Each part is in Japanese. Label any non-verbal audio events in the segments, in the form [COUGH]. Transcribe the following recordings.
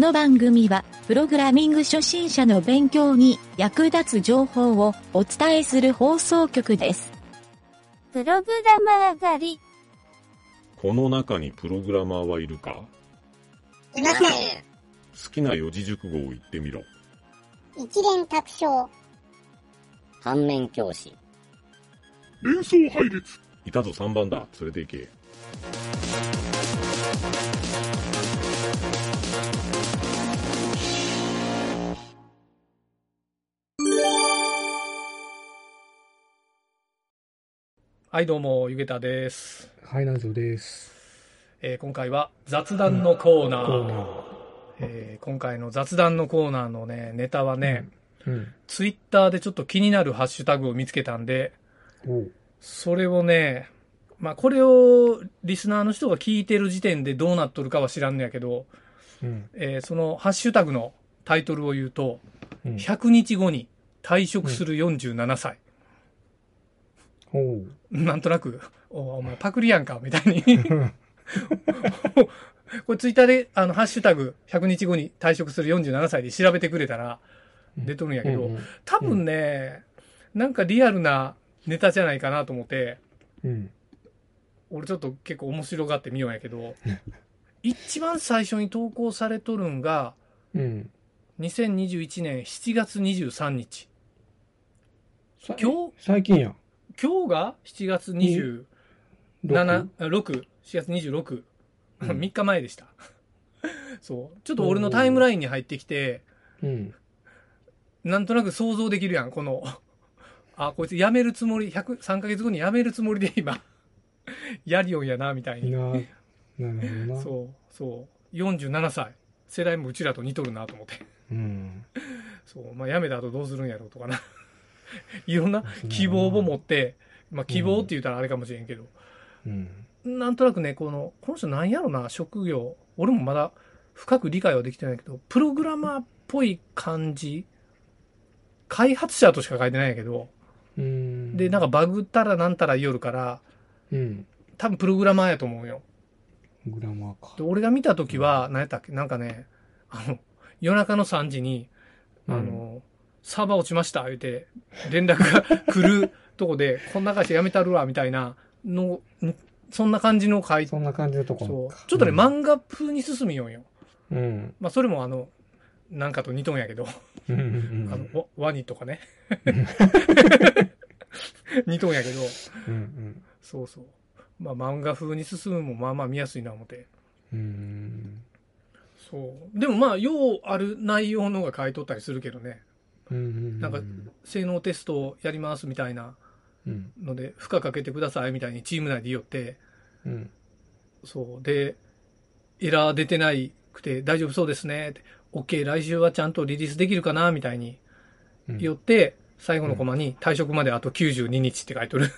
の番組は、プログラミング初心者の勉強に役立つ情報をお伝えする放送局です。プログラマー狩り。この中にプログラマーはいるか？いません。好きな四字熟語を言ってみろ。一連卓章。反面教師。連想配列いたぞ3番だ。連れて行け。はい、どうも、ゆげたです。はい、南條です。えー今回は雑談のコーナー。えー今回の雑談のコーナーのね、ネタはね、うん。ツイッターでちょっと気になるハッシュタグを見つけたんで、おう。それをね、まあ、これをリスナーの人が聞いてる時点でどうなっとるかは知らんのやけど、うん。えーそのハッシュタグのタイトルを言うと、うん。100日後に退職する47歳。なんとなく、おお前パクリやんか、みたいに。[LAUGHS] これツイッターで、あの、ハッシュタグ、100日後に退職する47歳で調べてくれたら、出とるんやけど、うん多分ね、なんかリアルなネタじゃないかなと思って、うん。俺ちょっと結構面白がってみようんやけど、[LAUGHS] 一番最初に投稿されとるんが、うん。2021年7月23日。さ今日？最近やん。今日が7月27、六あ6、4月26、うん3日前でした。[LAUGHS] そう。ちょっと俺のタイムラインに入ってきて、うん。なんとなく想像できるやん、この、あ、こいつ辞めるつもり、100、3ヶ月後に辞めるつもりで今、[LAUGHS] やりよんやな、みたいに。な、なるほどな。そう、そう。47歳。世代もうちらと似とるなと思って。うん。[LAUGHS] そう。まあ、辞めた後どうするんやろうとかな。[LAUGHS] いろんな希望を持って、まあ、希望って言ったらあれかもしれんけど、うん。なんとなくね、この、この人なんやろな、職業。俺もまだ深く理解はできてないけど、プログラマーっぽい感じ開発者としか書いてないんやけど、うん。で、なんかバグったらなんたら言いよるから、うん。多分プログラマーやと思うよ。グラマーかで、。俺が見たときは、何やったっけなんかね、あの、夜中の3時に、あの、サーバー落ちました、言うて、連絡が来るとこで、[LAUGHS] こんな会社辞めたるわ、みたいなの、んそんな感じの書いそんな感じのとこそうか。ちょっとね、漫画風に進みよんよ。うん。まあ、それもあの、なんかと似とんやけど、うん。うん。あの、ワワニとかね。[LAUGHS] 似とんやけど、うん。そうそう。まあ、漫画風に進むもまあまあ見やすいな思って。うん。そう。でもまあ、ようある内容のが書いとったりするけどね。うん。なんか性能テストをやりますみたいなうん。ので、負荷かけてくださいみたいにチーム内で言って、うん。そう。で、エラー出てないくて大丈夫そうですねって。OK、来週はちゃんとリリースできるかなみたいにうん言って、最後のコマに退職まであと92日って書いとる。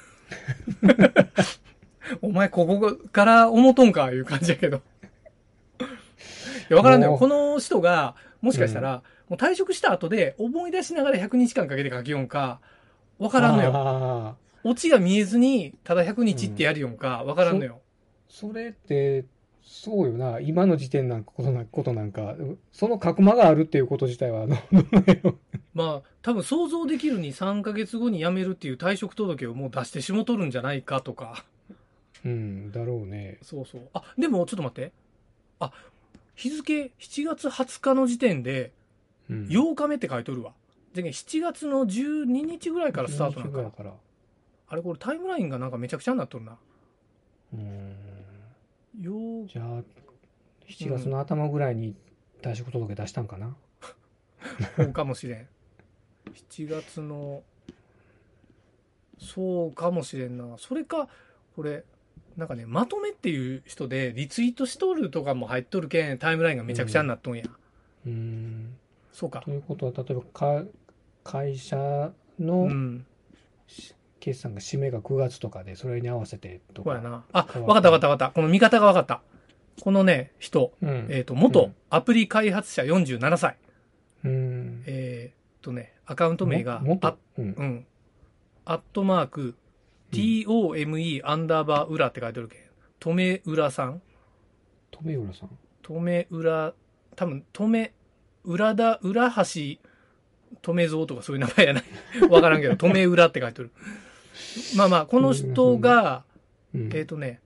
[LAUGHS] お前ここから思うとんかいう感じやけど。いや、わからんのよ。この人が、もしかしたら、もう退職した後で思い出しながら100日間かけて書きよんか、わからんのよ。オチが見えずに、ただ100日ってやるよんか、わからんのよ。それって、そうよな。今の時点なんかことなことなんか、その角間があるっていうこと自体は、あ [LAUGHS] の、まあ、多分想像できるに3ヶ月後に辞めるっていう退職届をもう出してしもとるんじゃないかとか。うん、だろうね。そうそう。あ、でもちょっと待って。あ、日付7月20日の時点でうん、8日目って書いとるわ。で、7月の12日ぐらいからスタートなんかな。だから。あれこれタイムラインがなんかめちゃくちゃになっとるな。うん。よじゃあ、7月の頭ぐらいに退職届出したんかな？[LAUGHS] そうかもしれん。7月の、そうかもしれんな。それか、これ、なんかね、まとめっていう人でリツイートしとるとかも入っとるけん、タイムラインがめちゃくちゃになっとんや。うん。そうかと。いうことは、例えばか、会社うのん。決算が締めが9月とかで、それに合わせてとか。そうやな。あ、変わかったわかったわかった。この見方がわかった。このね、人、うん。えっ、と、う元んアプリ開発者47歳。うん。えっ、とね、アカウント名が、うんう。ん。アットマーク、tome アンダーバー裏って書いてるけん。とめうらさん。留浦さん。とめうら多分、止め、裏田、裏橋、止め蔵とかそういう名前やない？[LAUGHS] わからんけど、止め裏って書いてる。まあまあ、この人が、うんえっ、とね、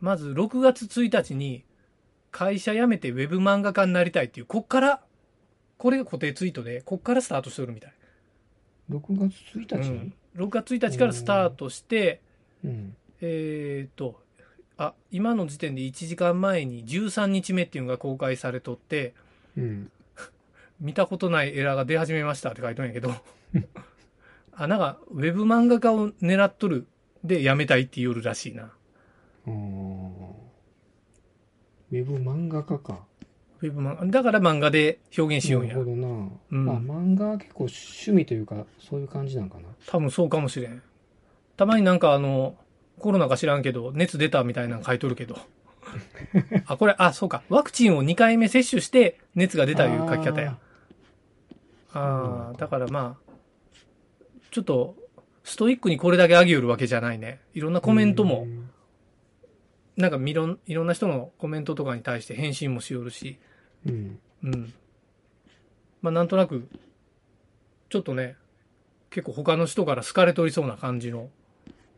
まず6月1日に会社辞めてウェブ漫画家になりたいっていう、こっから、これが固定ツイートで、こっからスタートしてるみたい。6月1日うん、6月1日からスタートして、うん。えっ、と、あ、今の時点で1時間前に13日目っていうのが公開されとって、うん。見たことないエラーが出始めましたって書いてるんやけど、あ、なんか、ウェブ漫画家を狙っとるで辞めたいって言うらしいな。あーウェブ漫画家か。ウェブ漫画、だから漫画で表現しようんやなるほ。どな。うんまあ漫画は結構趣味というか、そういう感じなんかな。多分そうかもしれん。たまになんかあの、コロナか知らんけど、熱出たみたいなの書いとるけど。[LAUGHS] あ、これ、あ、そうか。ワクチンを2回目接種して熱が出たいう書き方や。ああ、だからまあ、ちょっと、ストイックにこれだけ上げよるわけじゃないね。いろんなコメントもう、んなんかいろんいろんな人のコメントとかに対して返信もしよるし、うん。うん。まあなんとなく、ちょっとね、結構他の人から好かれとりそうな感じの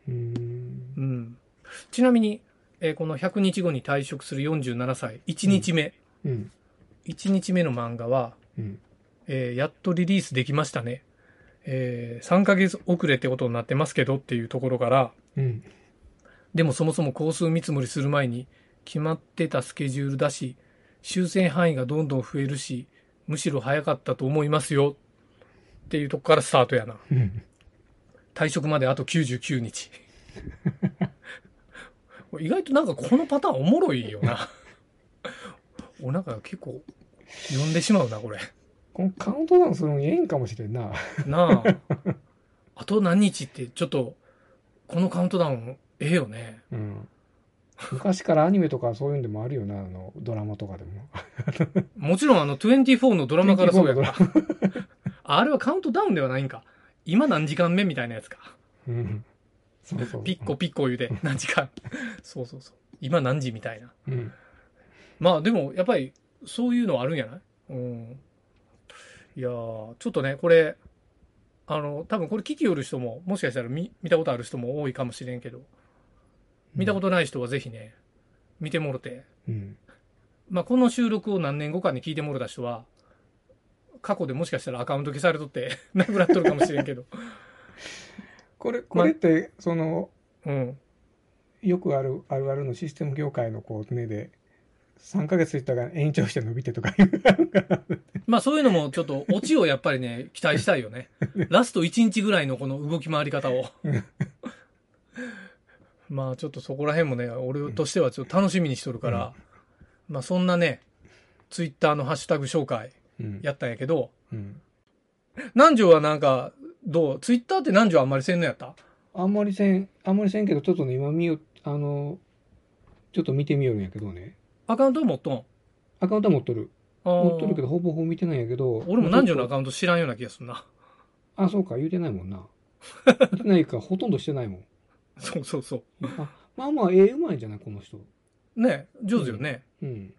うん。うん。ちなみに、えーこの100日後に退職する47歳、1日目、うん。1日目の漫画は、うん。えーやっとリリースできましたね。えー3ヶ月遅れってことになってますけどっていうところから、うん。でもそもそも工数見積もりする前に決まってたスケジュールだし、修正範囲がどんどん増えるし、むしろ早かったと思いますよっていうとこからスタートやな。うん。退職まであと99日。[LAUGHS] 意外となんかこのパターンおもろいよな。[LAUGHS] おなんか結構読んでしまうな、これ。このカウントダウンするのにええんかもしれんな。なあ。あと何日ってちょっと、このカウントダウン、ええよね。うん。昔からアニメとかそういうんでもあるよな、あの、ドラマとかでも。もちろんあの24のドラマからそうやから24。あ [LAUGHS] あれはカウントダウンではないんか。今何時間目みたいなやつか。うん。そうそう。ピッコピッコ言うて何時間。そうそうそう。今何時みたいな。うん。まあでもやっぱりそういうのはあるんやない？うん。いやー、ちょっとね、これ、あの、多分これ聞きよる人も、もしかしたら見見たことある人も多いかもしれんけど、見たことない人はぜひね、見てもろて、うん。まあこの収録を何年後かに聞いてもろた人は、過去でもしかしたらアカウント消されとって、[LAUGHS] なくなっとるかもしれんけど、これ、これって、その、うん。よくある、あるあるのシステム業界のこう、ねで、3ヶ月いったら延長して伸びてとかまあそういうのもちょっとオチをやっぱりね、[LAUGHS] 期待したいよね。ラスト1日ぐらいのこの動き回り方を。まあちょっとそこら辺もね、俺としてはちょっと楽しみにしとるから、まあそんなね、ツイッターのハッシュタグ紹介うん。やったんやけど、うん。南條はなんか、どう？ツイッターって南條あんまりせんのやった？あんまりせん、あんまりせんけど、ちょっとね、今見よ、あの、ちょっと見てみよるんやけどね。アカウント持っとん？アカウントは持っとる。あー持っとるけど、ほぼほぼ見てないんやけど。俺も南條のアカウント知らんような気がするな。あ、そうか、言うてないもんな。[LAUGHS] 言うてないか、ほとんどしてないもん。そうそうそあ、まあまあ、ええうまいんじゃない、この人。う。ね、上手よね。うん。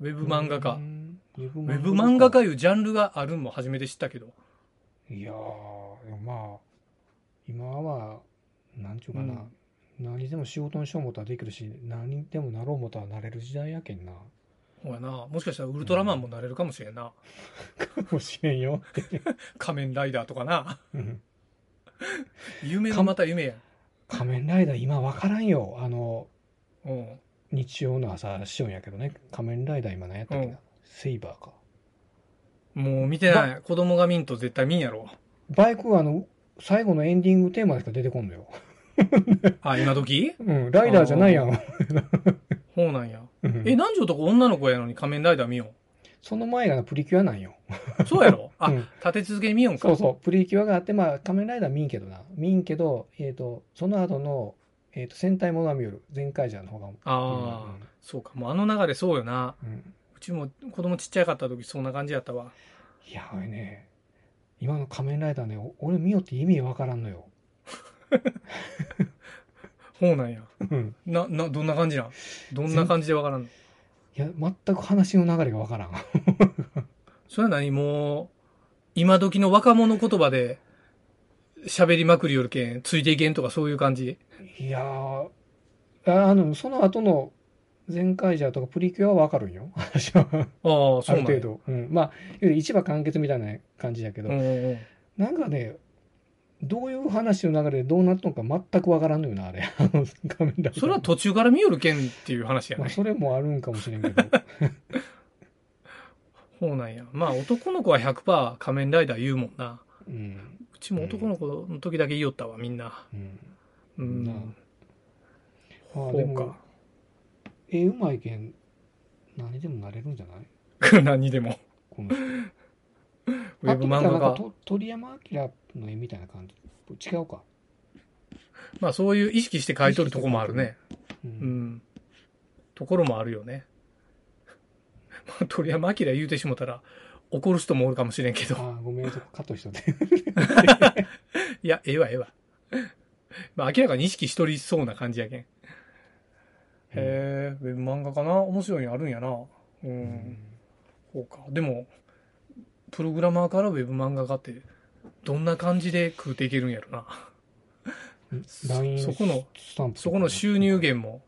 ウェブ漫画家う。ん。ウェブウェブ漫画家いうジャンルがあるのも初めて知ったけど。いやー、でもまあ、今は、なんちゅうかな、何でも仕事にしよう思ったらできるし、何でもなろう思ったらなれる時代やけんな。ほやな。もしかしたらウルトラマンもなれるかもしれんな。かもしれんよって。[LAUGHS] 仮面ライダーとかな。うん夢のまた夢や。仮面ライダー今わからんよ。あの、うん。日曜の朝しようんやけどね。仮面ライダー今何やったっけな。うんセイバーか。もう見てない。子供が見んと絶対見んやろ。バイクはあの、最後のエンディングテーマでしか出てこんのよ。あ、今時？うん、ライダーじゃないやん。そうなんや。うんえ、南條とか女の子やのに仮面ライダー見よその前がなプリキュアなんよ。う。そうやろ？[LAUGHS] あ、うん立て続けに見よんか。そうそう、プリキュアがあって、まあ、仮面ライダー見んけどな。見んけど、えっ、と、その後の、えっ、と、戦隊モノは見よる。全カイジャーの方が。ああ、そうか。もうあの流れそうよな。うん。うんうちも子供ちっちゃかった時そんな感じやったわ。いや、俺ね、今の仮面ライダーね、お俺見よって意味わからんのよ。[LAUGHS] ほうなんや。うんな、な、どんな感じなん？どんな感じでわからんの？いや、全く話の流れがわからん。[LAUGHS] それは何？もう、今時の若者言葉で喋りまくりよるけん、ついていけんとかそういう感じ？いやー、ああの、その後の、全カイジャーとかプリキュアはわかるんよ。私は。ああ、あそうなんやる程度。うん。まあ、いわゆる一話完結みたいな感じやけど、うんうんうんなんかね、どういう話の流れでどうなったのか全くわからんのよな、あれ。[LAUGHS] 画面だそれは途中から見よるけんっていう話やまあ、ね。それもあるんかもしれんけど。[LAUGHS] そうなんや。まあ男の子は100%仮面ライダー言うもんな。うん。うちも男の子の時だけ言いよったわ、みんな。うん。うん。なああ、そうか、。絵うまいけん、何でもなれるんじゃない？[LAUGHS] 何にでも。この人。ウェブ漫画が。と鳥山明の絵みたいな感じ。違うか。まあそういう意識して書いとるとこもあるね。う。うんん。ところもあるよね。[LAUGHS] まあ鳥山明言うてしもたら怒る人もおるかもしれんけど。ああ、ごめん、そこカットしとって。いや、ええわ、ええわ。まあ明らかに意識しとりそうな感じやけん。へえ、ウェブ漫画かな面白いのあるんやな。う。うんん。そうか。でも、プログラマーからウェブ漫画家って、どんな感じで食うていけるんやろな。そこの、そこの収入源も。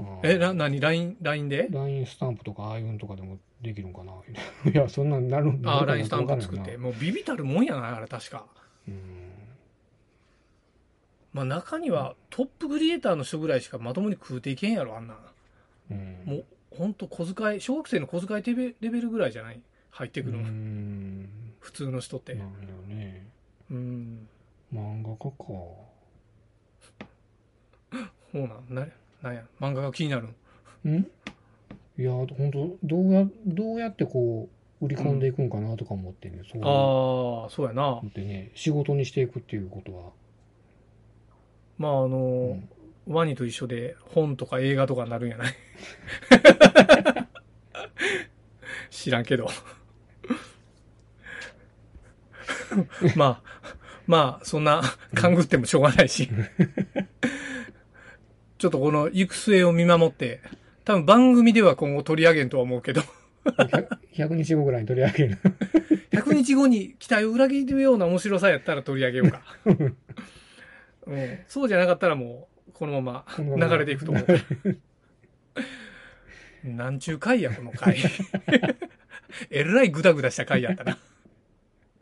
ああえ、な、なに ?LINE、LINE で？LINE スタンプとかああいうのとかでもできるんかな [LAUGHS] いや、そんなんなるなああ、るかな LINE スタンプ作って。もうビビたるもんやな、あれ確か。なまあ中にはトップクリエイターの人ぐらいしかまともに食うていけんやろ、あんなもう、ほんと小遣い、小学生の小遣いレベルぐらいじゃない？入ってくるの。うん。普通の人って。なんね。うん。漫画家か。そうなん、な、なんや、漫画が気になるん。ん？いや、本当どうや、どうやってこう、売り込んでいくんかなとか思ってね、そう思ああ、そうやな。ってね、仕事にしていくっていうことは。まああのうーんワニと一緒で本とか映画とかになるんやない？[LAUGHS] 知らんけど。まあ、まあ、そんな、勘ぐってもしょうがないし。ちょっとこの行く末を見守って、多分番組では今後取り上げんとは思うけど、100 100日後ぐらいに取り上げる。100日後に期待を裏切るような面白さやったら取り上げようか。うん、そうじゃなかったらもう、このまま流れていくと思う。[LAUGHS] なんちゅう回や、この回。[LAUGHS] えらいグダグダした回やったな。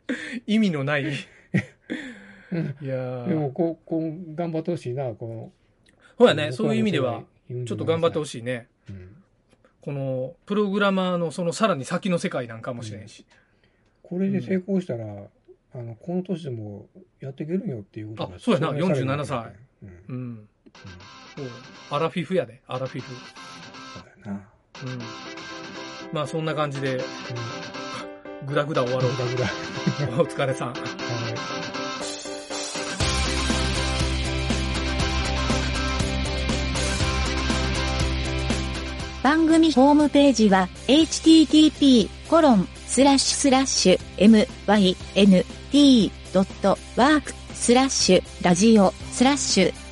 [LAUGHS] 意味のない。いやでも、ーこう、こう、頑張ってほしいな、こほやの。ね、そういう意味では、ちょっと頑張ってほい。しいね。うんこの、プログラマーのそのさらに先の世界なんかもしれんし。これで成功したら、あの、この年でもやっていけるんよっていうことがあそうやな証明される47歳うん。うんうん。そうアラフィフやで、アラフィフ。そうだよな。うん。まあそんな感じで、うんぐだぐだ終わろうぐだぐだ。か。[LAUGHS] お疲れさん。はい番組ホームページは http:// mynt.work スラッシュラジオスラッシュ